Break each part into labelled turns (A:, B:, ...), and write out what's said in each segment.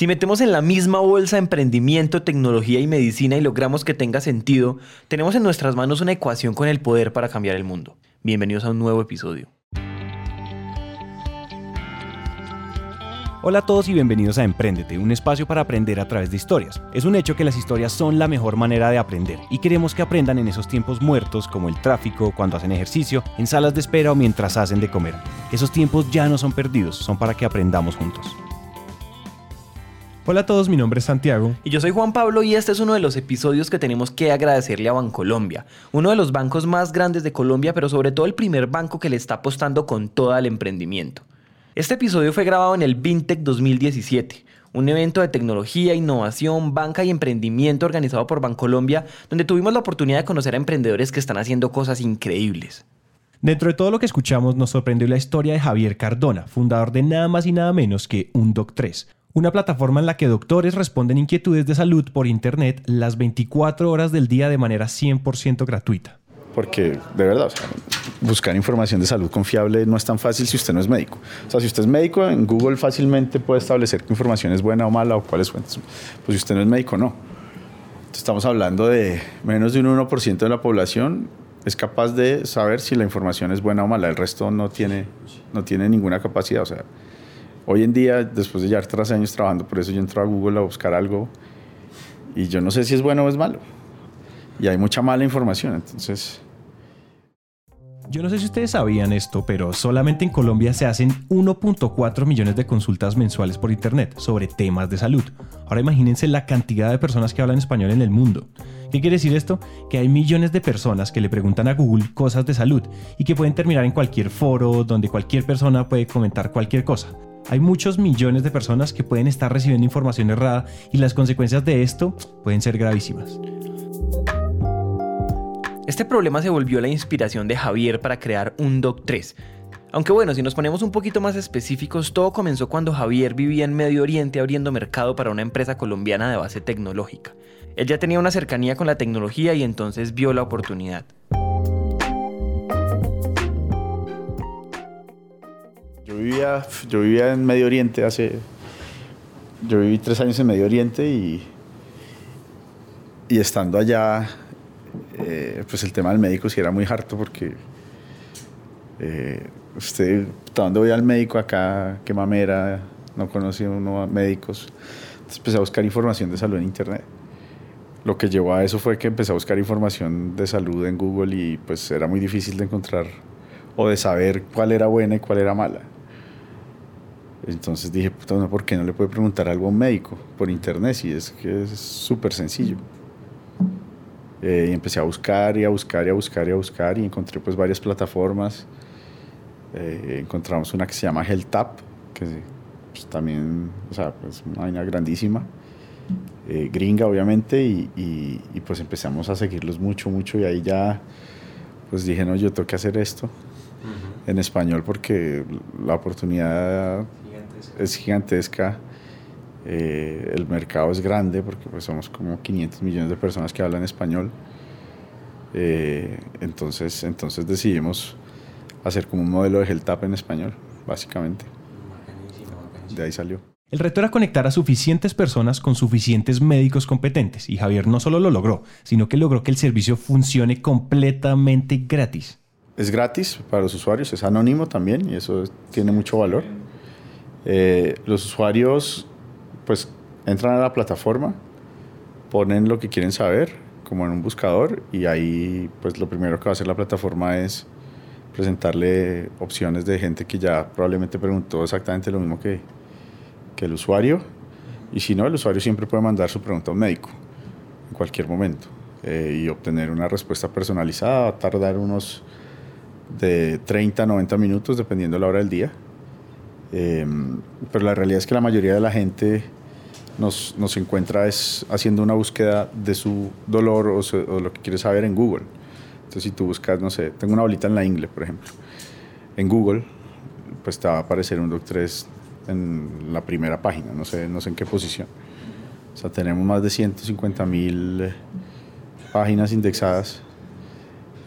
A: Si metemos en la misma bolsa emprendimiento, tecnología y medicina y logramos que tenga sentido, tenemos en nuestras manos una ecuación con el poder para cambiar el mundo. Bienvenidos a un nuevo episodio.
B: Hola a todos y bienvenidos a Emprendete, un espacio para aprender a través de historias. Es un hecho que las historias son la mejor manera de aprender y queremos que aprendan en esos tiempos muertos como el tráfico, cuando hacen ejercicio, en salas de espera o mientras hacen de comer. Esos tiempos ya no son perdidos, son para que aprendamos juntos.
C: Hola a todos, mi nombre es Santiago.
A: Y yo soy Juan Pablo y este es uno de los episodios que tenemos que agradecerle a Bancolombia, uno de los bancos más grandes de Colombia, pero sobre todo el primer banco que le está apostando con todo el emprendimiento. Este episodio fue grabado en el Vintec 2017, un evento de tecnología, innovación, banca y emprendimiento organizado por Bancolombia, donde tuvimos la oportunidad de conocer a emprendedores que están haciendo cosas increíbles.
C: Dentro de todo lo que escuchamos nos sorprendió la historia de Javier Cardona, fundador de nada más y nada menos que UnDoc3, una plataforma en la que doctores responden inquietudes de salud por Internet las 24 horas del día de manera 100% gratuita.
D: Porque, de verdad, buscar información de salud confiable no es tan fácil si usted no es médico. O sea, si usted es médico, en Google fácilmente puede establecer qué información es buena o mala o cuáles fuentes. Pues si usted no es médico, no. estamos hablando de menos de un 1% de la población es capaz de saber si la información es buena o mala. El resto no tiene, no tiene ninguna capacidad. O sea, Hoy en día, después de ya tres años trabajando, por eso yo entro a Google a buscar algo y yo no sé si es bueno o es malo. Y hay mucha mala información, entonces...
C: Yo no sé si ustedes sabían esto, pero solamente en Colombia se hacen 1.4 millones de consultas mensuales por Internet sobre temas de salud. Ahora imagínense la cantidad de personas que hablan español en el mundo. ¿Qué quiere decir esto? Que hay millones de personas que le preguntan a Google cosas de salud y que pueden terminar en cualquier foro donde cualquier persona puede comentar cualquier cosa. Hay muchos millones de personas que pueden estar recibiendo información errada y las consecuencias de esto pueden ser gravísimas.
A: Este problema se volvió la inspiración de Javier para crear un Doc 3. Aunque bueno, si nos ponemos un poquito más específicos, todo comenzó cuando Javier vivía en Medio Oriente abriendo mercado para una empresa colombiana de base tecnológica. Él ya tenía una cercanía con la tecnología y entonces vio la oportunidad.
D: Vivía, yo vivía en Medio Oriente hace... Yo viví tres años en Medio Oriente y, y estando allá, eh, pues el tema del médico sí era muy harto porque eh, usted, ¿dónde voy al médico acá? ¿Qué mamera? No conocía uno a médicos. Entonces empecé a buscar información de salud en Internet. Lo que llevó a eso fue que empecé a buscar información de salud en Google y pues era muy difícil de encontrar o de saber cuál era buena y cuál era mala. Entonces dije, puta, ¿por qué no le puede preguntar algo a un médico por internet? Si es que es súper sencillo. Eh, y empecé a buscar y a buscar y a buscar y a buscar y encontré pues varias plataformas. Eh, encontramos una que se llama HealthTap, que pues, también, o sea, pues una vaina grandísima, eh, gringa obviamente, y, y, pues empezamos a seguirlos mucho, mucho y ahí ya pues dije, no, yo tengo que hacer esto en español porque la oportunidad es gigantesca. Eh, el mercado es grande porque pues somos como 500 millones de personas que hablan español. Eh, entonces, entonces decidimos hacer como un modelo de HealthTap en español, básicamente. De ahí salió.
C: El reto era conectar a suficientes personas con suficientes médicos competentes y Javier no solo lo logró, sino que logró que el servicio funcione completamente gratis.
D: Es gratis para los usuarios, es anónimo también y eso tiene mucho valor. Eh, los usuarios pues entran a la plataforma, ponen lo que quieren saber, como en un buscador, y ahí pues lo primero que va a hacer la plataforma es presentarle opciones de gente que ya probablemente preguntó exactamente lo mismo que, que el usuario, y si no, el usuario siempre puede mandar su pregunta a un médico en cualquier momento eh, y obtener una respuesta personalizada, va a tardar unos de 30 a 90 minutos dependiendo de la hora del día. Em, pero la realidad es que la mayoría de la gente nos, nos encuentra es haciendo una búsqueda de su dolor o, lo que quiere saber en Google. Entonces, si tú buscas, no sé, tengo una bolita en la ingle, por ejemplo, en Google, pues te va a aparecer un Doc3 en la primera página, no sé, no sé en qué posición. O sea, tenemos más de 150 mil páginas indexadas.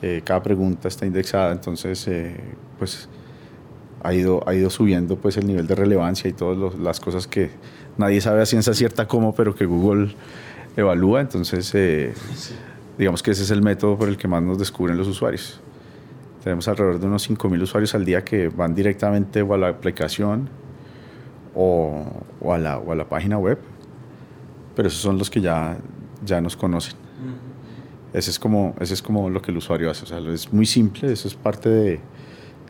D: Eh, cada pregunta está indexada, entonces, eh, pues ha ido, ha ido subiendo pues el nivel de relevancia y todas las cosas que nadie sabe a ciencia cierta cómo, pero que Google evalúa. Entonces, eh, digamos que ese es el método por el que más nos descubren los usuarios. Tenemos alrededor de unos 5.000 usuarios al día que van directamente o a la aplicación o, a, la, o a la página web, pero esos son los que ya, ya nos conocen. Ese es, como, ese es como lo que el usuario hace. O sea, es muy simple, eso es parte de,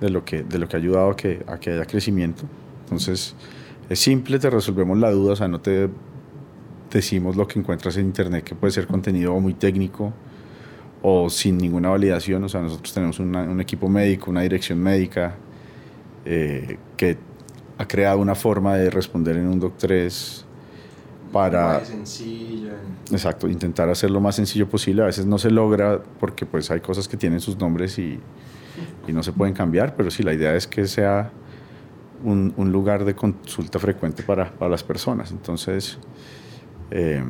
D: de, lo, que, de lo que ha ayudado a que, a que haya crecimiento. Entonces, es simple, te resolvemos la duda, o sea, no te decimos lo que encuentras en internet, que puede ser contenido muy técnico o sin ninguna validación. O sea, nosotros tenemos un equipo médico, una dirección médica eh, que ha creado una forma de responder en un Doc 3 para... sencillo. Exacto, intentar hacerlo lo más sencillo posible. A veces no se logra porque pues hay cosas que tienen sus nombres y, y no se pueden cambiar, pero sí, la idea es que sea un, un lugar de consulta frecuente para, para las personas. Entonces, eh,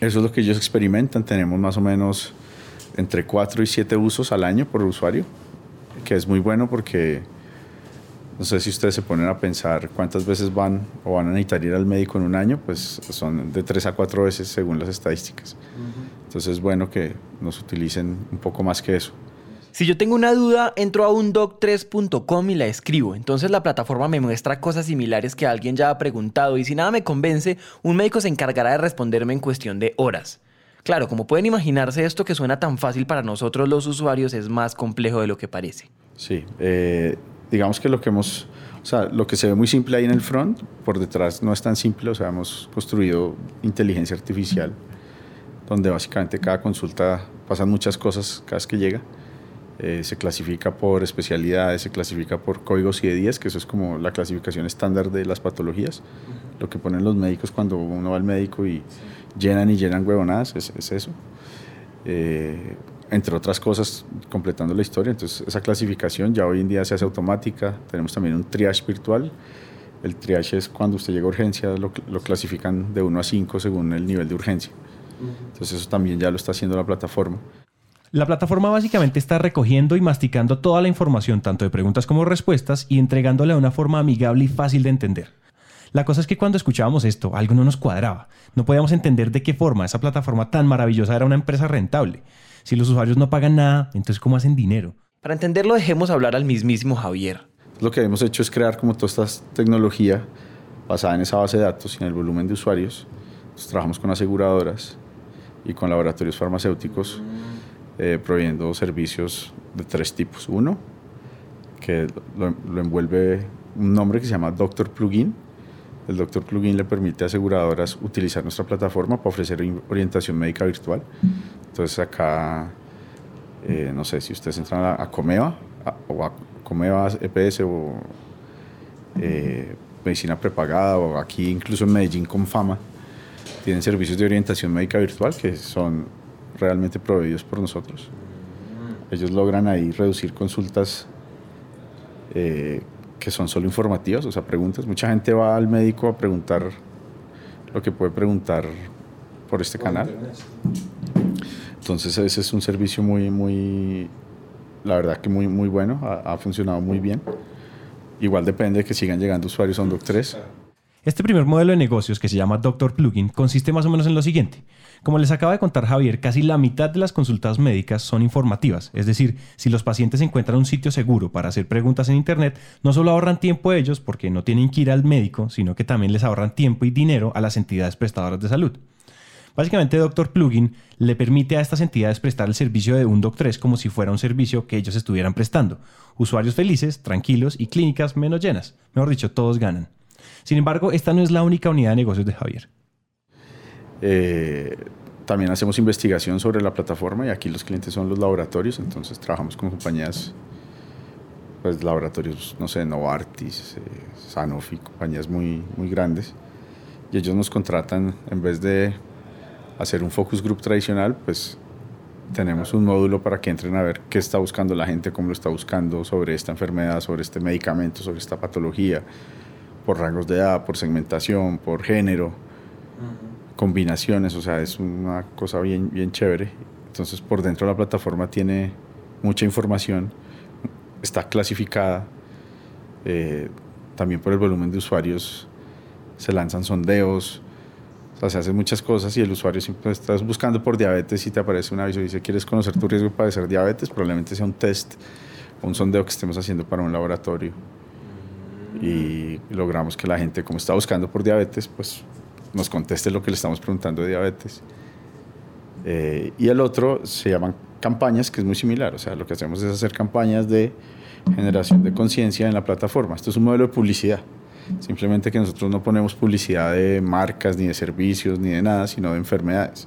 D: eso es lo que ellos experimentan. Tenemos más o menos entre 4 y 7 usos al año por usuario, que es muy bueno porque no sé si ustedes se ponen a pensar cuántas veces van o van a necesitar ir al médico en un año, pues son de 3 a 4 veces según las estadísticas. Entonces es bueno que nos utilicen un poco más que eso.
A: Si yo tengo una duda, entro a undoc3.com y la escribo. Entonces la plataforma me muestra cosas similares que alguien ya ha preguntado y si nada me convence, un médico se encargará de responderme en cuestión de horas. Claro, como pueden imaginarse, esto que suena tan fácil para nosotros los usuarios es más complejo de lo que parece.
D: Sí, eh, digamos que lo que hemos, o sea, lo que se ve muy simple ahí en el front, por detrás no es tan simple, o sea, hemos construido inteligencia artificial, donde básicamente cada consulta pasan muchas cosas cada vez que llega. Eh, se clasifica por especialidades, se clasifica por códigos ID10, que eso es como la clasificación estándar de las patologías. Lo que ponen los médicos cuando uno va al médico y llenan y llenan huevonadas, es, es eso. Eh, entre otras cosas, completando la historia. Entonces, esa clasificación ya hoy en día se hace automática. Tenemos también un triage virtual. El triage es cuando usted llega a urgencia, lo, lo clasifican de 1 a 5 según el nivel de urgencia. Entonces, eso también ya lo está haciendo la plataforma.
C: La plataforma básicamente está recogiendo y masticando toda la información, tanto de preguntas como respuestas, y entregándola de una forma amigable y fácil de entender. La cosa es que cuando escuchábamos esto, algo no nos cuadraba. No podíamos entender de qué forma esa plataforma tan maravillosa era una empresa rentable. Si los usuarios no pagan nada, entonces ¿cómo hacen dinero?
A: Para entenderlo, dejemos hablar al mismísimo Javier.
D: Lo que hemos hecho es crear como toda esta tecnología basada en esa base de datos y en el volumen de usuarios. trabajamos con aseguradoras y con laboratorios farmacéuticos eh, proveyendo servicios de tres tipos. Uno, que lo, envuelve un nombre que se llama Doctor Plugin. El Doctor Plugin le permite a aseguradoras utilizar nuestra plataforma para ofrecer orientación médica virtual. Entonces acá, eh, no sé, si ustedes entran a, Comeva o a Comeva EPS o eh, medicina prepagada o aquí incluso en Medellín con fama, tienen servicios de orientación médica virtual que son realmente proveídos por nosotros. Ellos logran ahí reducir consultas eh, que son solo informativas, o sea, preguntas. Mucha gente va al médico a preguntar lo que puede preguntar por este canal. Entonces ese es un servicio muy, muy, la verdad que muy, muy bueno, ha, funcionado muy bien. Igual depende de que sigan llegando usuarios a un Doc3.
C: Este primer modelo de negocios, que se llama Doctor Plugin, consiste más o menos en lo siguiente. Como les acaba de contar Javier, casi la mitad de las consultas médicas son informativas, es decir, si los pacientes encuentran un sitio seguro para hacer preguntas en Internet, no solo ahorran tiempo ellos porque no tienen que ir al médico, sino que también les ahorran tiempo y dinero a las entidades prestadoras de salud. Básicamente, Doctor Plugin le permite a estas entidades prestar el servicio de un Doc3 como si fuera un servicio que ellos estuvieran prestando. Usuarios felices, tranquilos y clínicas menos llenas. Mejor dicho, todos ganan. Sin embargo, esta no es la única unidad de negocios de Javier.
D: Eh, también hacemos investigación sobre la plataforma y aquí los clientes son los laboratorios, entonces trabajamos con compañías, pues laboratorios, no sé, Novartis, eh, Sanofi, compañías muy, muy grandes, y ellos nos contratan en vez de hacer un focus group tradicional, pues tenemos un módulo para que entren a ver qué está buscando la gente, cómo lo está buscando sobre esta enfermedad, sobre este medicamento, sobre esta patología, por rangos de edad, por segmentación, por género, combinaciones, o sea, es una cosa bien, bien chévere. Entonces, por dentro de la plataforma tiene mucha información, está clasificada, eh, también por el volumen de usuarios, se lanzan sondeos, o sea, se hacen muchas cosas y el usuario siempre estás buscando por diabetes y te aparece un aviso y dice, ¿quieres conocer tu riesgo de padecer diabetes? Probablemente sea un test o un sondeo que estemos haciendo para un laboratorio. Y logramos que la gente, como está buscando por diabetes, pues nos conteste lo que le estamos preguntando de diabetes. Eh, y el otro se llaman campañas, que es muy similar. O sea, lo que hacemos es hacer campañas de generación de conciencia en la plataforma. Esto es un modelo de publicidad. Simplemente que nosotros no ponemos publicidad de marcas, ni de servicios, ni de nada, sino de enfermedades.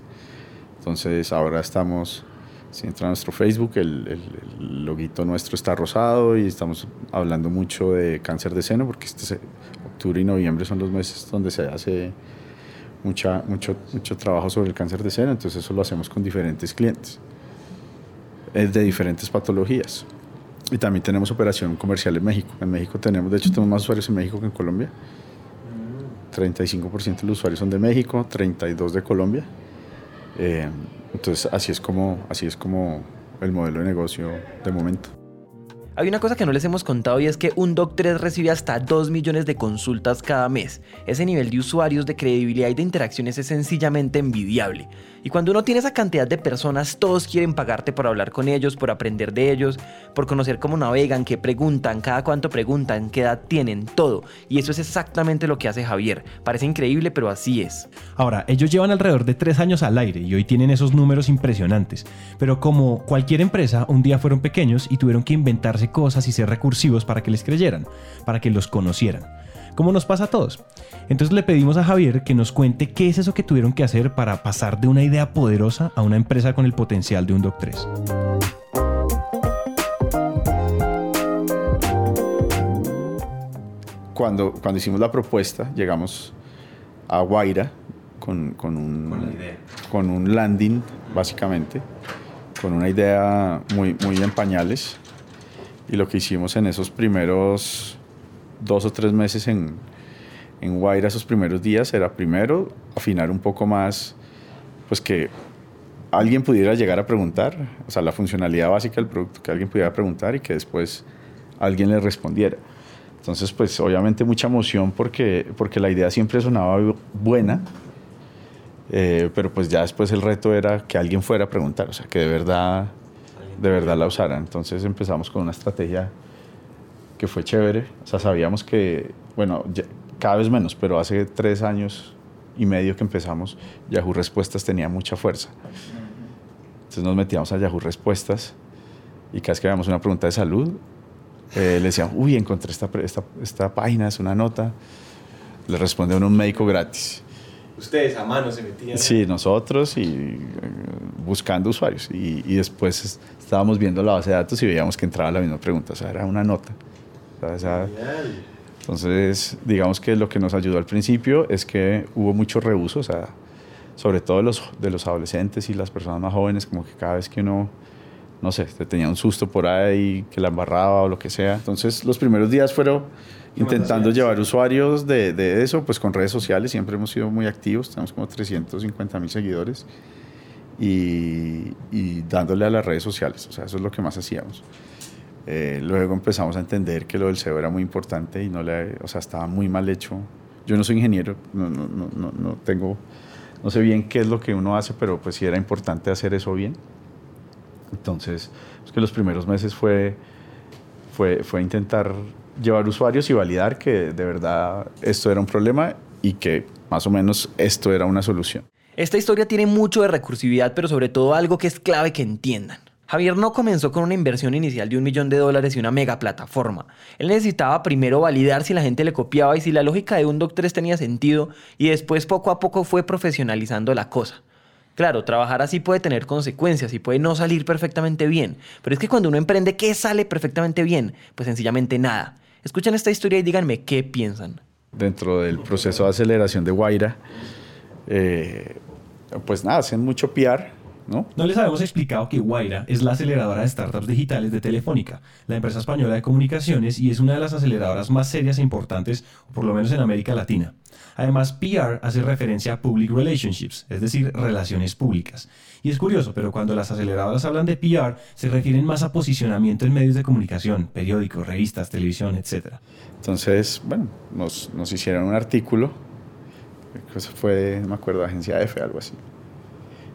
D: Entonces ahora estamos, si entra a nuestro Facebook, el, el, loguito nuestro está rosado y estamos hablando mucho de cáncer de seno, porque este octubre y noviembre son los meses donde se hace mucha, mucho, mucho trabajo sobre el cáncer de seno, entonces eso lo hacemos con diferentes clientes, es de diferentes patologías. Y también tenemos operación comercial en México. En México tenemos, de hecho, tenemos más usuarios en México que en Colombia. 35% de los usuarios son de México, 32% de Colombia. Eh, entonces, así es, como, así es como el modelo de negocio de momento.
A: Hay una cosa que no les hemos contado y es que un Doc3 recibe hasta 2 millones de consultas cada mes. Ese nivel de usuarios, de credibilidad y de interacciones es sencillamente envidiable. Y cuando uno tiene esa cantidad de personas, todos quieren pagarte por hablar con ellos, por aprender de ellos, por conocer cómo navegan, qué preguntan, cada cuánto preguntan, qué edad tienen, todo. Y eso es exactamente lo que hace Javier. Parece increíble, pero así es.
C: Ahora, ellos llevan alrededor de tres años al aire y hoy tienen esos números impresionantes. Pero como cualquier empresa, un día fueron pequeños y tuvieron que inventarse cosas y ser recursivos para que les creyeran, para que los conocieran como nos pasa a todos. Entonces le pedimos a Javier que nos cuente qué es eso que tuvieron que hacer para pasar de una idea poderosa a una empresa con el potencial de un Doc 3.
D: Cuando, cuando hicimos la propuesta, llegamos a Guaira con, con, un, con un landing, básicamente, con una idea muy, muy en pañales. Y lo que hicimos en esos primeros dos o tres meses en, en Guaira, esos primeros días, era primero afinar un poco más, pues que alguien pudiera llegar a preguntar, o sea, la funcionalidad básica del producto, que alguien pudiera preguntar y que después alguien le respondiera. Entonces, pues obviamente mucha emoción porque, porque la idea siempre sonaba buena, eh, pero pues ya después el reto era que alguien fuera a preguntar, o sea, que de verdad, de verdad la usara. Entonces empezamos con una estrategia que fue chévere. O sea, sabíamos que, bueno, cada vez menos, pero hace tres años y medio que empezamos, Yahoo Respuestas tenía mucha fuerza. Entonces nos metíamos a Yahoo Respuestas y cada vez que veíamos una pregunta de salud, eh, le decían, uy, encontré esta, esta, esta, página, es una nota. Le responde un médico gratis.
A: Ustedes a mano se metían.
D: Sí, nosotros y eh, buscando usuarios. Y, y, después estábamos viendo la base de datos y veíamos que entraba la misma pregunta, o sea, era una nota. Entonces, digamos que lo que nos ayudó al principio es que hubo mucho reuso, o sea, sobre todo de los, de los adolescentes y las personas más jóvenes, como que cada vez que uno, no sé, te tenía un susto por ahí, que la embarraba o lo que sea. Entonces, los primeros días fueron intentando llevar usuarios de, de, eso, pues con redes sociales, siempre hemos sido muy activos, tenemos como 350 mil seguidores. Y, y dándole a las redes sociales, o sea, eso es lo que más hacíamos. Eh, luego empezamos a entender que lo del SEO era muy importante y no le, o sea, estaba muy mal hecho. Yo no soy ingeniero, no, no, no, no, tengo, no sé bien qué es lo que uno hace, pero pues sí era importante hacer eso bien. Entonces, es que los primeros meses fue, fue, fue intentar llevar usuarios y validar que de verdad esto era un problema y que más o menos esto era una solución.
A: Esta historia tiene mucho de recursividad, pero sobre todo algo que es clave que entiendan. Javier no comenzó con una inversión inicial de un millón de dólares y una mega plataforma. Él necesitaba primero validar si la gente le copiaba y si la lógica de un Doc3 tenía sentido y después poco a poco fue profesionalizando la cosa. Claro, trabajar así puede tener consecuencias y puede no salir perfectamente bien, pero es que cuando uno emprende, ¿qué sale perfectamente bien? Pues sencillamente nada. Escuchen esta historia y díganme qué piensan.
D: Dentro del proceso de aceleración de Guaira, eh, pues nada, hacen mucho PR ¿no?
C: les habíamos explicado que Guaira es la aceleradora de startups digitales de Telefónica, la empresa española de comunicaciones, y es una de las aceleradoras más serias e importantes, por lo menos en América Latina. Además, PR hace referencia a Public Relationships, es decir, relaciones públicas. Y es curioso, pero cuando las aceleradoras hablan de PR, se refieren más a posicionamiento en medios de comunicación, periódicos, revistas, televisión, etc.
D: Entonces, bueno, nos, nos hicieron un artículo Eso fue, no me acuerdo, agencia F, algo así.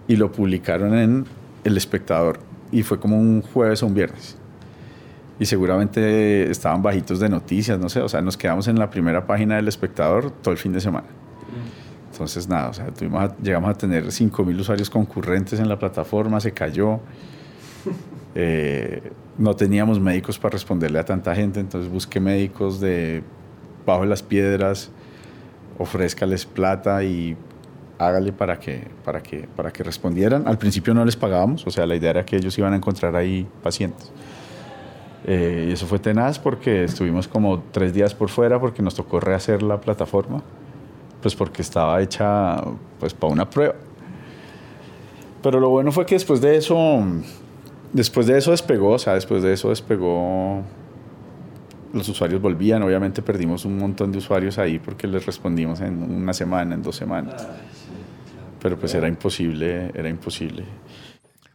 D: Y lo publicaron en El Espectador. Y fue como un jueves o un viernes. Y seguramente estaban bajitos de noticias, no sé. O sea, nos quedamos en la primera página del Espectador todo el fin de semana. Entonces, nada, o sea, tuvimos llegamos a tener 5.000 usuarios concurrentes en la plataforma, se cayó. Eh, no teníamos médicos para responderle a tanta gente, entonces busqué médicos de bajo las piedras, ofrézcales plata y hágale para que, para, que, para que respondieran. Al principio no les pagábamos, o sea, la idea era que ellos iban a encontrar ahí pacientes. Eh, y eso fue tenaz porque estuvimos como tres días por fuera porque nos tocó rehacer la plataforma, pues porque estaba hecha pues para una prueba. Pero lo bueno fue que después de eso, después de eso despegó, o sea, después de eso despegó los usuarios volvían, obviamente perdimos un montón de usuarios ahí porque les respondimos en una semana, en dos semanas. Pero pues era imposible, era imposible.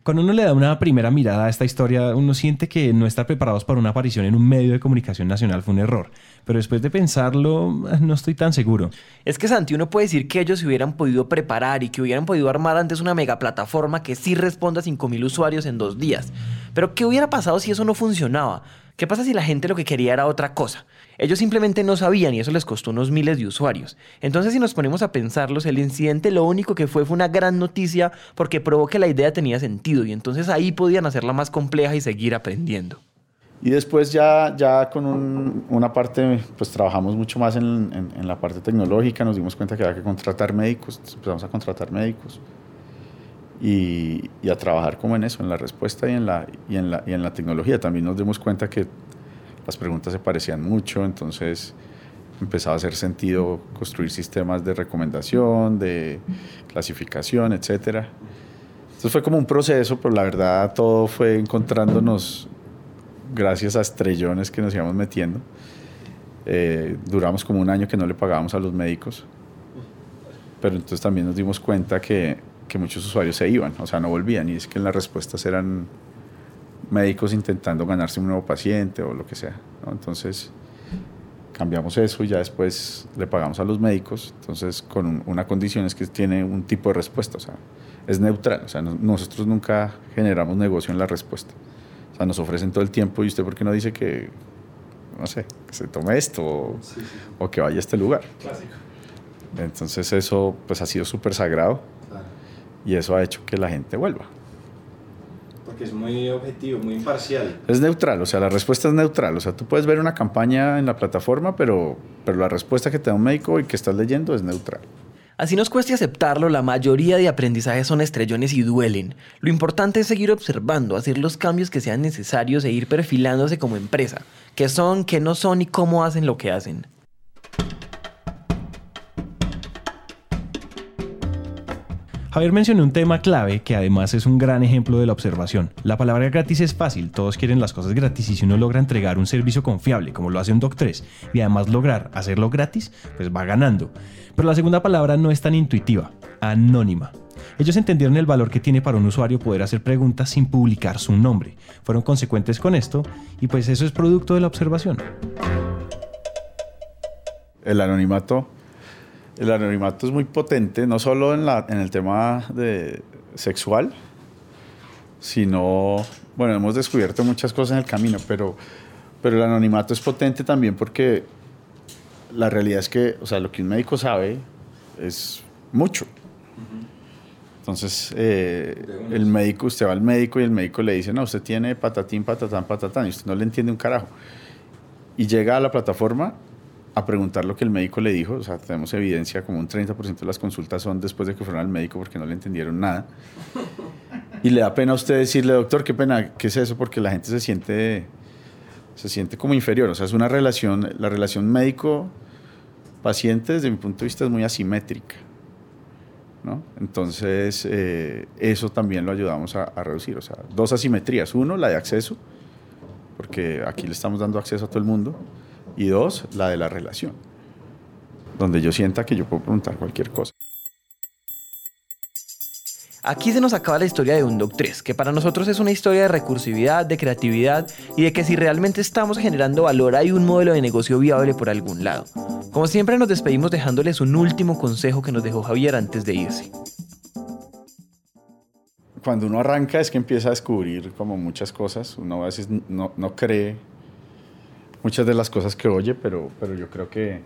C: Cuando uno le da una primera mirada a esta historia, uno siente que no estar preparados para una aparición en un medio de comunicación nacional fue un error. Pero después de pensarlo, no estoy tan seguro.
A: Es que Santi, uno puede decir que ellos se hubieran podido preparar y que hubieran podido armar antes una mega plataforma que sí responda a 5.000 usuarios en dos días. Pero ¿qué hubiera pasado si eso no funcionaba? ¿Qué pasa si la gente lo que quería era otra cosa? Ellos simplemente no sabían y eso les costó unos miles de usuarios. Entonces si nos ponemos a pensarlos, el incidente lo único que fue fue una gran noticia porque probó que la idea tenía sentido y entonces ahí podían hacerla más compleja y seguir aprendiendo.
D: Y después ya, ya con una parte, pues trabajamos mucho más en, en, la parte tecnológica, nos dimos cuenta que había que contratar médicos, empezamos a contratar médicos y, a trabajar como en eso, en la respuesta y en la, y, en la, y en la tecnología. También nos dimos cuenta que las preguntas se parecían mucho, entonces empezaba a hacer sentido construir sistemas de recomendación, de clasificación, etc. Entonces fue como un proceso, pero la verdad todo fue encontrándonos gracias a estrellones que nos íbamos metiendo. Eh, duramos como un año que no le pagábamos a los médicos, pero entonces también nos dimos cuenta que que muchos usuarios se iban, o sea, no volvían. Y es que las respuestas eran médicos intentando ganarse un nuevo paciente o lo que sea. Entonces cambiamos eso y ya después le pagamos a los médicos. Entonces con una condición es que tiene un tipo de respuesta, o sea, es neutral. O sea, nosotros nunca generamos negocio en la respuesta. O sea, nos ofrecen todo el tiempo y usted por qué no dice que, no sé, que se tome esto o, o que vaya a este lugar. Clásico. Entonces eso pues ha sido súper sagrado y eso ha hecho que la gente vuelva.
E: Porque es muy objetivo, muy imparcial.
D: Es neutral, o sea, la respuesta es neutral. O sea, tú puedes ver una campaña en la plataforma, pero, pero la respuesta que te da un médico y que estás leyendo es neutral.
A: Así nos cueste aceptarlo, la mayoría de aprendizajes son estrellones y duelen. Lo importante es seguir observando, hacer los cambios que sean necesarios e ir perfilándose como empresa. ¿Qué son, qué no son y cómo hacen lo que hacen?
C: Javier mencionó un tema clave que además es un gran ejemplo de la observación. La palabra gratis es fácil, todos quieren las cosas gratis y si uno logra entregar un servicio confiable como lo hace un Doc3 y además lograr hacerlo gratis, pues va ganando. Pero la segunda palabra no es tan intuitiva, anónima. Ellos entendieron el valor que tiene para un usuario poder hacer preguntas sin publicar su nombre. Fueron consecuentes con esto y pues eso es producto de la observación.
D: El anonimato el anonimato es muy potente, no solo en, la, en el tema de sexual, sino, bueno, hemos descubierto muchas cosas en el camino, pero, pero el anonimato es potente también porque la realidad es que, o sea, lo que un médico sabe es mucho. Entonces, eh, el médico, usted va al médico y el médico le dice, no, usted tiene patatín, patatán, patatán, y usted no le entiende un carajo. Y llega a la plataforma a preguntar lo que el médico le dijo. O sea, tenemos evidencia como un 30% de las consultas son después de que fueron al médico porque no le entendieron nada. Y le da pena a usted decirle, doctor, qué pena, ¿qué es eso? Porque la gente se siente, se siente como inferior. O sea, es una relación, la relación médico-paciente desde mi punto de vista es muy asimétrica. ¿no? Entonces, eh, eso también lo ayudamos a, a reducir. O sea, dos asimetrías. Uno, la de acceso, porque aquí le estamos dando acceso a todo el mundo y dos, la de la relación, donde yo sienta que yo puedo preguntar cualquier cosa.
A: Aquí se nos acaba la historia de Undoc 3, que para nosotros es una historia de recursividad, de creatividad y de que si realmente estamos generando valor hay un modelo de negocio viable por algún lado. Como siempre nos despedimos dejándoles un último consejo que nos dejó Javier antes de irse.
D: Cuando uno arranca es que empieza a descubrir como muchas cosas, uno a veces no, no cree muchas de las cosas que oye, pero, pero yo creo que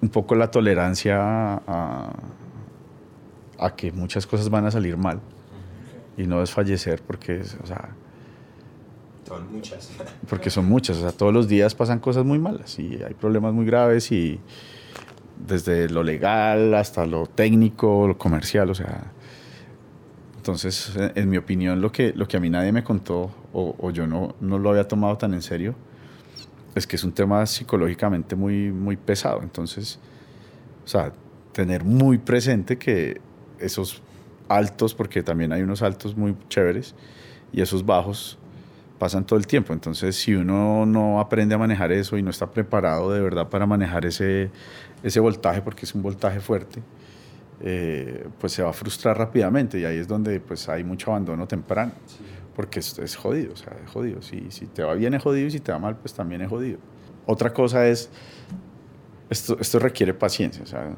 D: un poco la tolerancia a, a que muchas cosas van a salir mal y no desfallecer porque, o sea,
E: Son muchas.
D: porque son muchas, o sea, todos los días pasan cosas muy malas y hay problemas muy graves y desde lo legal hasta lo técnico, lo comercial, o sea, entonces, en, mi opinión, lo que, lo que a mí nadie me contó o, o yo no, no lo había tomado tan en serio es que es un tema psicológicamente muy, muy pesado, entonces, o sea, tener muy presente que esos altos, porque también hay unos altos muy chéveres, y esos bajos pasan todo el tiempo. Entonces, si uno no aprende a manejar eso y no está preparado de verdad para manejar ese, ese voltaje, porque es un voltaje fuerte, eh, pues se va a frustrar rápidamente y ahí es donde pues hay mucho abandono temprano, porque es, es jodido, o sea, es jodido. Si, si te va bien es jodido y si te va mal, pues también es jodido. Otra cosa es, esto, esto requiere paciencia, o sea,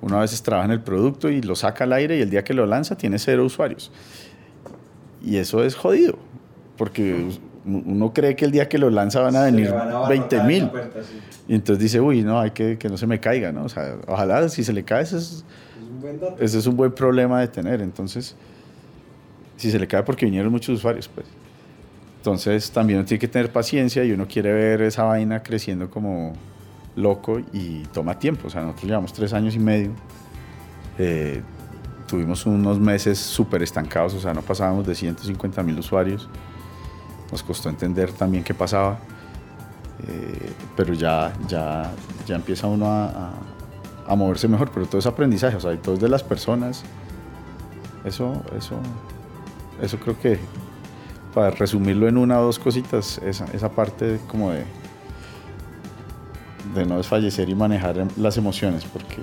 D: uno a veces trabaja en el producto y lo saca al aire y el día que lo lanza tiene cero usuarios. Y eso es jodido, porque uno cree que el día que lo lanza van a venir
E: van a abarrotar
D: 20
E: esa
D: mil.
E: sí.
D: Y entonces dice, uy, no, hay que que no se me caiga, ¿no? O sea, ojalá si se le cae, ese es, ese es un buen problema de tener. Entonces, si se le cae porque vinieron muchos usuarios, pues. Entonces, también uno tiene que tener paciencia y uno quiere ver esa vaina creciendo como loco y toma tiempo. O sea, nosotros llevamos tres años y medio. Eh, tuvimos unos meses súper estancados, o sea, no pasábamos de 150 mil usuarios. Nos costó entender también qué pasaba. Eh, pero ya, ya, ya empieza uno a- a moverse mejor, pero todo es aprendizaje, o sea, y todo es de las personas. Eso, eso, eso creo que, para resumirlo en una o dos cositas, esa, esa parte como de, de no desfallecer y manejar las emociones, porque,